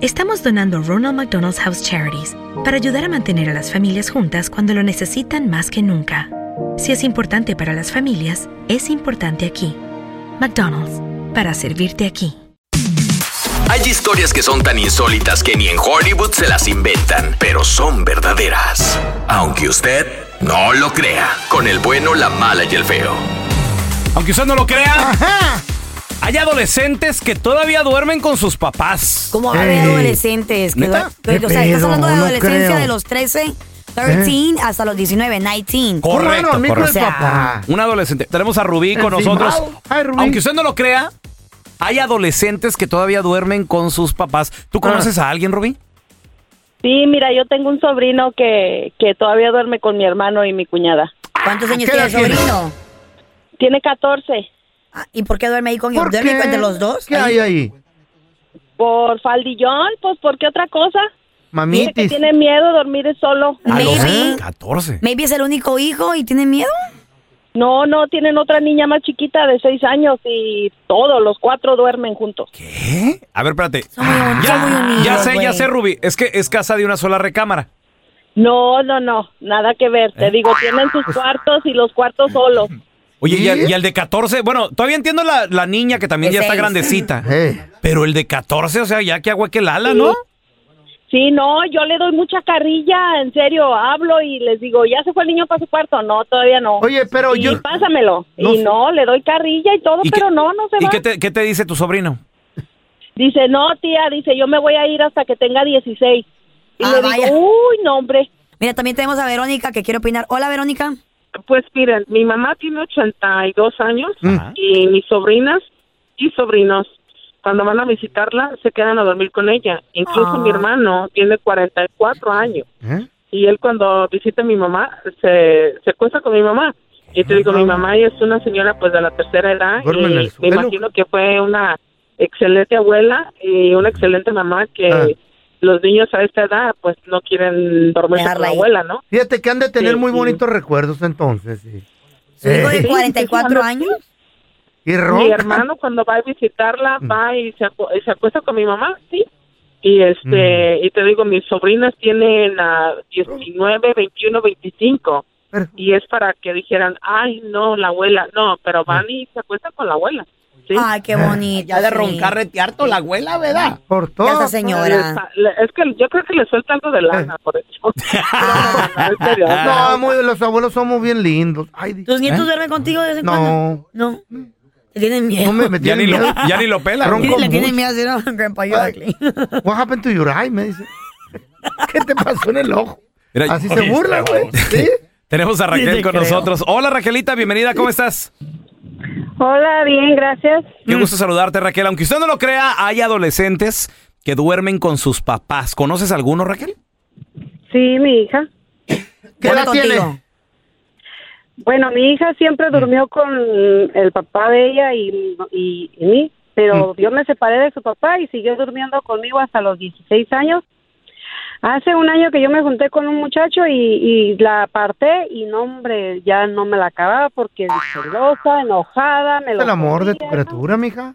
estamos donando Ronald McDonald's House Charities para ayudar a mantener a las familias juntas cuando lo necesitan más que nunca. Si es importante para las familias, es importante aquí. McDonald's, para servirte aquí. Hay historias que son tan insólitas que ni en Hollywood se las inventan, pero son verdaderas. Aunque usted no lo crea, con el bueno, la mala y el feo. Aunque usted no lo crea, hay adolescentes que todavía duermen con sus papás. ¿Cómo va a haber adolescentes? Que o sea, ¿Qué estás hablando de adolescencia de los 13, 13 hasta los 19, 19. Correcto, correcto. O sea, Un adolescente. Tenemos a Rubí con nosotros. Aunque usted no lo crea, hay adolescentes que todavía duermen con sus papás. ¿Tú conoces a alguien, Rubí? Sí, mira, yo tengo un sobrino que, que todavía duerme con mi hermano y mi cuñada. ¿Cuántos años ¿Qué tiene el sobrino? Tiene 14. Ah, ¿Y por qué duerme ahí con ¿Por ¿Duerme qué? entre los dos? ¿Qué hay ahí? Por faldillón, pues, ¿por qué otra cosa? Dice que Mamitis. tiene miedo dormir solo. Maybe. 14. Maybe es el único hijo y tiene miedo. No, no, tienen otra niña más chiquita de 6 años y todos, los cuatro duermen juntos. ¿Qué? A ver, espérate. ya, unidos, ya sé, ya sé, Rubí. Es que es casa de una sola recámara. No, no, no, nada que ver. Te digo, tienen sus cuartos y los cuartos solos. Oye, y, al, y al de 14, bueno, todavía entiendo la, la niña que también De ya está grandecita. Pero el de 14, o sea, ya que agua que el ala, ¿no? Sí, no, yo le doy mucha carrilla, en serio, hablo y les digo, ¿ya se fue el niño para su cuarto? No, todavía no. Oye, pero Y yo- pásamelo. No y no, le doy carrilla y todo, ¿Y pero qué- no, no se ¿Y va. qué te, qué te dice tu sobrino? Dice, no, tía, dice, yo me voy a ir hasta que tenga 16. Y Ah, le vaya. digo, uy, no, hombre. Mira, también tenemos a Verónica que quiere opinar. Hola, Verónica. Pues miren, mi mamá tiene 82 años Ajá. y mis sobrinas y sobrinos, cuando van a visitarla, se quedan a dormir con ella. Incluso Ah. mi hermano tiene 44 años y él cuando visita a mi mamá, se, se acuesta con mi mamá. Y te digo, mi mamá es una señora pues de la tercera edad Duerme y me imagino que fue una excelente abuela y una excelente mamá que Ah. Los niños a esta edad pues no quieren dormirse con la abuela, ¿no? Fíjate que han de tener Sí, muy sí. bonitos recuerdos entonces. Sí. Su hijo de Eh, 44 años. Y Mi hermano cuando va a visitarla Mm. va y se, acu- y se acuesta con mi mamá, sí. Y este Mm. y te digo, mis sobrinas tienen a 19, 21, 25. Y es para que dijeran, "Ay, no, la abuela." No, pero van y se acuestan con la abuela. ¿Sí? Ay, qué bonito. Ya de sí. roncar la abuela, ¿verdad? Por todo. Esa señora. Es que yo creo que le suelta algo de lana por eso. No, muy, los abuelos somos bien lindos. Ay, ¿Tus nietos ¿Eh? duermen contigo de vez en No. cuando? No. Te tienen miedo. No me, me Ya tienen ni lo- miedo. ya ni lo pela. Ronco Le tienen miedo. Grandpa, ugly. What happened to your eye? Me dice. ¿Qué te pasó en el ojo? Mira, Así se burla, güey. ¿Sí? Tenemos a Raquel con creo. nosotros. Hola, Raquelita, bienvenida, ¿cómo estás? Hola, bien, gracias. Qué gusto saludarte, Raquel. Aunque usted no lo crea, hay adolescentes que duermen con sus papás. ¿Conoces alguno, Raquel? Sí, mi hija. ¿Qué edad tiene? Bueno, mi hija siempre durmió con el papá de ella y, y, y mí, pero yo me separé de su papá y siguió durmiendo conmigo hasta los 16 años. Hace un año que yo me junté con un muchacho y, y la aparté y no, hombre, ya no me la acababa porque celosa, enojada, me lo el amor de tu criatura, mija.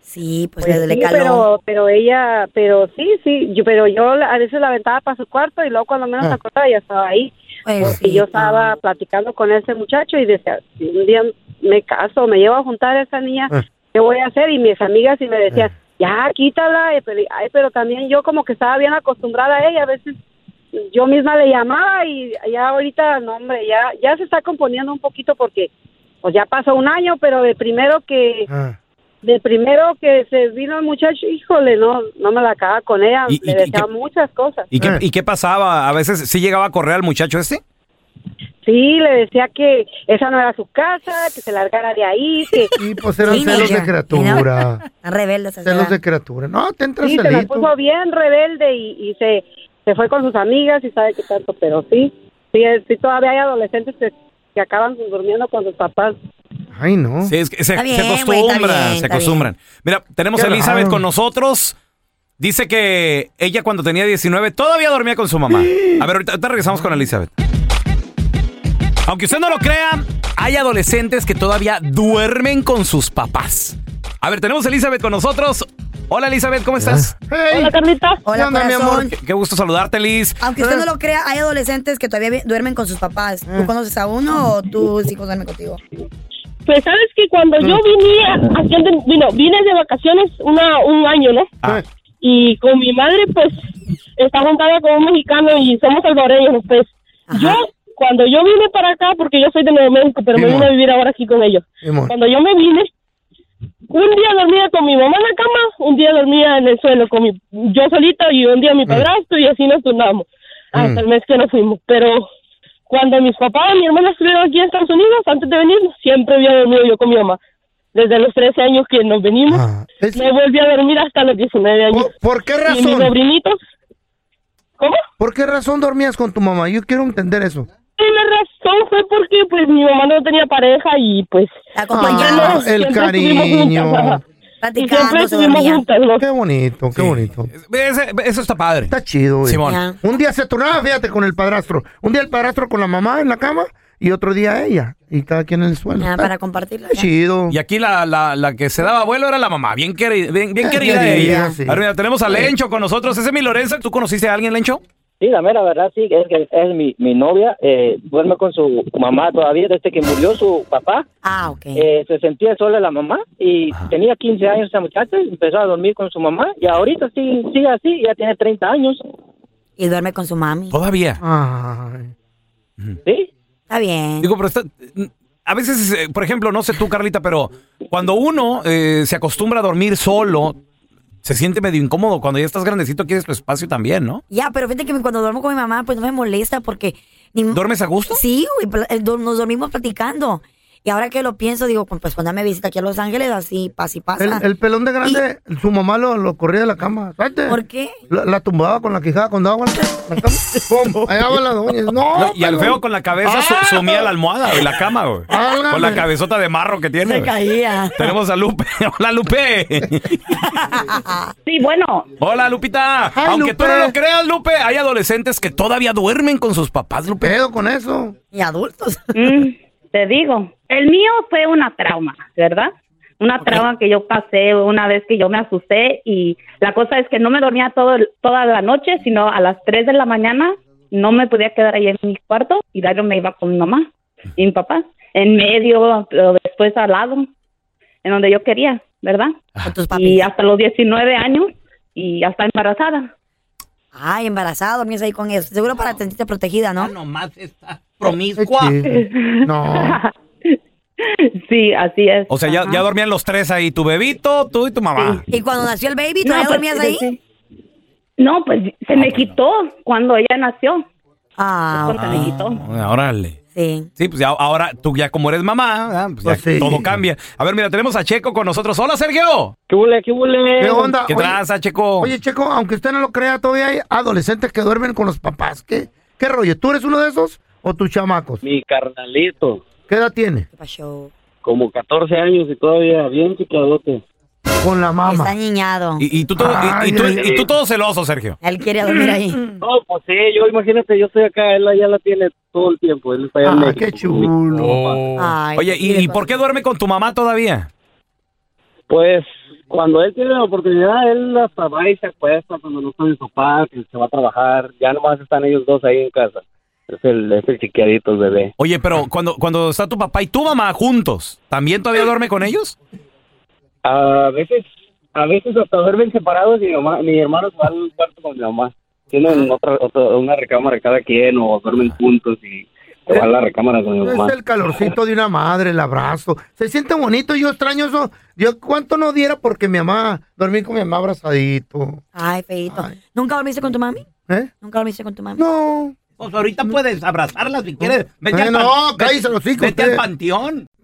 Sí, pues, Pues le, sí, caló. pero, pero ella, pero sí, sí, yo, pero yo a veces la aventaba para su cuarto y luego cuando menos Ah. se acordaba ya estaba ahí. Pues, y yo estaba platicando con ese muchacho y decía, si un día me caso, me llevo a juntar a esa niña, Ah. ¿qué voy a hacer? Y mis amigas y me decían, ya, quítala, y pero, ay, pero también yo como que estaba bien acostumbrada a ella, a veces yo misma le llamaba y ya ahorita, no hombre, ya, ya se está componiendo un poquito porque pues ya pasó un año, pero de primero que Ah. de primero que se vino el muchacho, híjole, no, no me la acaba con ella, ¿Y- le y- y decía qué- muchas cosas. ¿Y qué, Eh. ¿Y qué pasaba? A veces sí llegaba a correr al muchacho este. Sí, le decía que esa no era su casa, que se largara de ahí, que Y pues eran celos de criatura. Está rebelde esa Celos de criatura. No, te entras sí, se la puso bien rebelde y, y se, se fue con sus amigas y sabe qué tanto, pero sí, sí, sí todavía hay adolescentes que, que acaban durmiendo con sus papás. Ay, no. Sí, es que se, acostumbran, bien, se acostumbran. Mira, tenemos a Elizabeth raro. con nosotros. Dice que ella cuando tenía 19 todavía dormía con su mamá. A ver, ahorita, ahorita regresamos con Elizabeth. Aunque usted no lo crea, hay adolescentes que todavía duermen con sus papás. A ver, tenemos a Elizabeth con nosotros. Hola Elizabeth, ¿cómo estás? Hey, Hola, Carlita. ¿qué Hola, onda, mi amor? Qué, qué gusto saludarte, Liz. Aunque usted no lo crea, hay adolescentes que todavía duermen con sus papás. ¿Tú conoces a uno o tus hijos duermen contigo? Pues sabes que cuando yo vine, aquí ande- vino, vine de vacaciones una, un año, ¿no? Ah. Y con mi madre, pues, está juntada con un mexicano y somos salvadoreños, pues. Yo, cuando yo vine para acá, porque yo soy de Nuevo México, pero me vine a vivir ahora aquí con ellos. Cuando yo me vine, un día dormía con mi mamá en la cama, un día dormía en el suelo con mi, yo solita y un día mi padrastro y así nos turnamos hasta Mm. el mes que nos fuimos. Pero cuando mis papás y mi hermana estuvieron aquí en Estados Unidos, antes de venir, siempre había dormido yo con mi mamá. Desde los 13 años que nos venimos, Ah, es- me volví a dormir hasta los 19 años. ¿Por, por qué Y mis razón? sobrinitos, ¿cómo? ¿Por qué razón dormías con tu mamá? Yo quiero entender eso. Razón fue porque pues mi mamá no tenía pareja y pues Ah, Acompañados, el cariño. y siempre estuvimos juntas, ¿no? Qué bonito, qué bonito. Ese- eso está padre. Está chido, güey. Simón. Ya. Un día se turnaba, fíjate, con el padrastro. Un día el padrastro con la mamá en la cama y otro día ella. Y cada quien en el suelo. Ya, Está- para compartirlo. está chido. Y aquí la, la, la que se daba vuelo era la mamá, bien, queri- bien, bien Bien querida querida, ella. sí. A ver, mira, tenemos a Lencho con nosotros. Ese es mi Lorenza. ¿Tú conociste a alguien, Lencho? Sí, la mera verdad, sí, es que es mi, mi novia, eh, duerme con su mamá todavía desde que murió su papá. Ah, ok. Eh, se sentía sola la mamá y tenía 15 años esa muchacha, empezó a dormir con su mamá y ahorita sí, sigue así, ya tiene 30 años. Y duerme con su mami. Todavía. Ay. ¿Sí? Está bien. Digo, pero está- a veces, eh, por ejemplo, no sé tú, Carlita, pero cuando uno eh, se acostumbra a dormir solo, se siente medio incómodo. Cuando ya estás grandecito, quieres tu espacio también, ¿no? Ya, pero fíjate que cuando duermo con mi mamá, pues no me molesta porque... ni- ¿Duermes a gusto? Sí, eh, nos dormimos platicando. Y ahora que lo pienso, digo, pues cuando me visita aquí a Los Ángeles, así, pasa y pasa. el pelón de grande, su mamá lo, lo corría de la cama. ¿Por qué? La, la tumbaba con la quijada cuando daba la cama. ¡Pum! Allá va la doña. No, No, y al feo con la cabeza su- Ah, sumía la almohada, güey, la cama, güey. Con la cabezota de marro que tiene. Se caía. Tenemos a Lupe. Hola, Lupe. Sí, bueno, Hola, Lupita. Aunque tú Lupe. no lo creas, Lupe, hay adolescentes que todavía duermen con sus papás, Lupe. Pedo con eso. Y adultos. Mm, te digo, el mío fue una trauma, ¿verdad? Una trauma que yo pasé una vez que yo me asusté y la cosa es que no me dormía todo, el- toda la noche, sino a las 3 de la mañana no me podía quedar ahí en mi cuarto y luego me iba con mi mamá y mi papá, en medio, pero después al lado, en donde yo quería, ¿verdad? Tus Y hasta los 19 años y hasta embarazada. Ay, embarazada, dormías ahí con ellos. Seguro para sentirte protegida, ¿no? nomás está Qué chido. No. Sí, así es. O sea, ya, ya dormían los tres ahí, tu bebito, tú y tu mamá. Y cuando nació el baby, No, ¿todavía pues, dormías ahí? sí. No, pues se me quitó cuando ella nació. Ah, Porque me quitó. Ah, órale. Sí. Sí, pues ya, ahora tú ya como eres mamá, ¿verdad? pues ya Pues sí. todo cambia. A ver, mira, tenemos a Checo con nosotros. Hola, Sergio. ¿Qué onda? ¿Qué Oye, traza, Checo? Oye, Checo, aunque usted no lo crea, todavía hay adolescentes que duermen con los papás. ¿Qué, qué rollo? ¿Tú eres uno de esos o tus chamacos? Mi carnalito, ¿Qué edad tiene? ¿Qué pasó? como 14 años y todavía bien chicadote. Con la mamá. Está niñado. Y, y tú todo, y- y, tú, y tú todo celoso, Sergio. Él quiere dormir ahí. No, pues sí, yo imagínate, yo estoy acá, él ya la tiene todo el tiempo, él está allá en Ah, México. qué chulo. Ay, Oye, ¿y, y por qué duerme con tu mamá todavía? Pues cuando él tiene la oportunidad, él hasta va y se acuesta cuando no está mi papá, que se va a trabajar, ya nomás están ellos dos ahí en casa. Es el, es el chiquiadito, el bebé. Oye, pero cuando, cuando está tu papá y tu mamá juntos, ¿también todavía duerme con ellos? A veces, a veces hasta duermen separados y mi, mamá, mi hermano se va al cuarto con mi mamá. Tienen otra, otra, una recámara cada quien o duermen juntos y se va a la recámara con mi mamá. Es el calorcito de una madre, el abrazo. Se siente bonito, yo extraño eso. Yo cuánto no diera porque mi mamá, dormir con mi mamá abrazadito. Ay, feito. ¿Nunca dormiste con tu mami? ¿Eh? ¿Nunca dormiste con tu mami? No. Pues ahorita puedes abrazarla si quieres. Vete al pan- cállese los hijos. vete al panteón.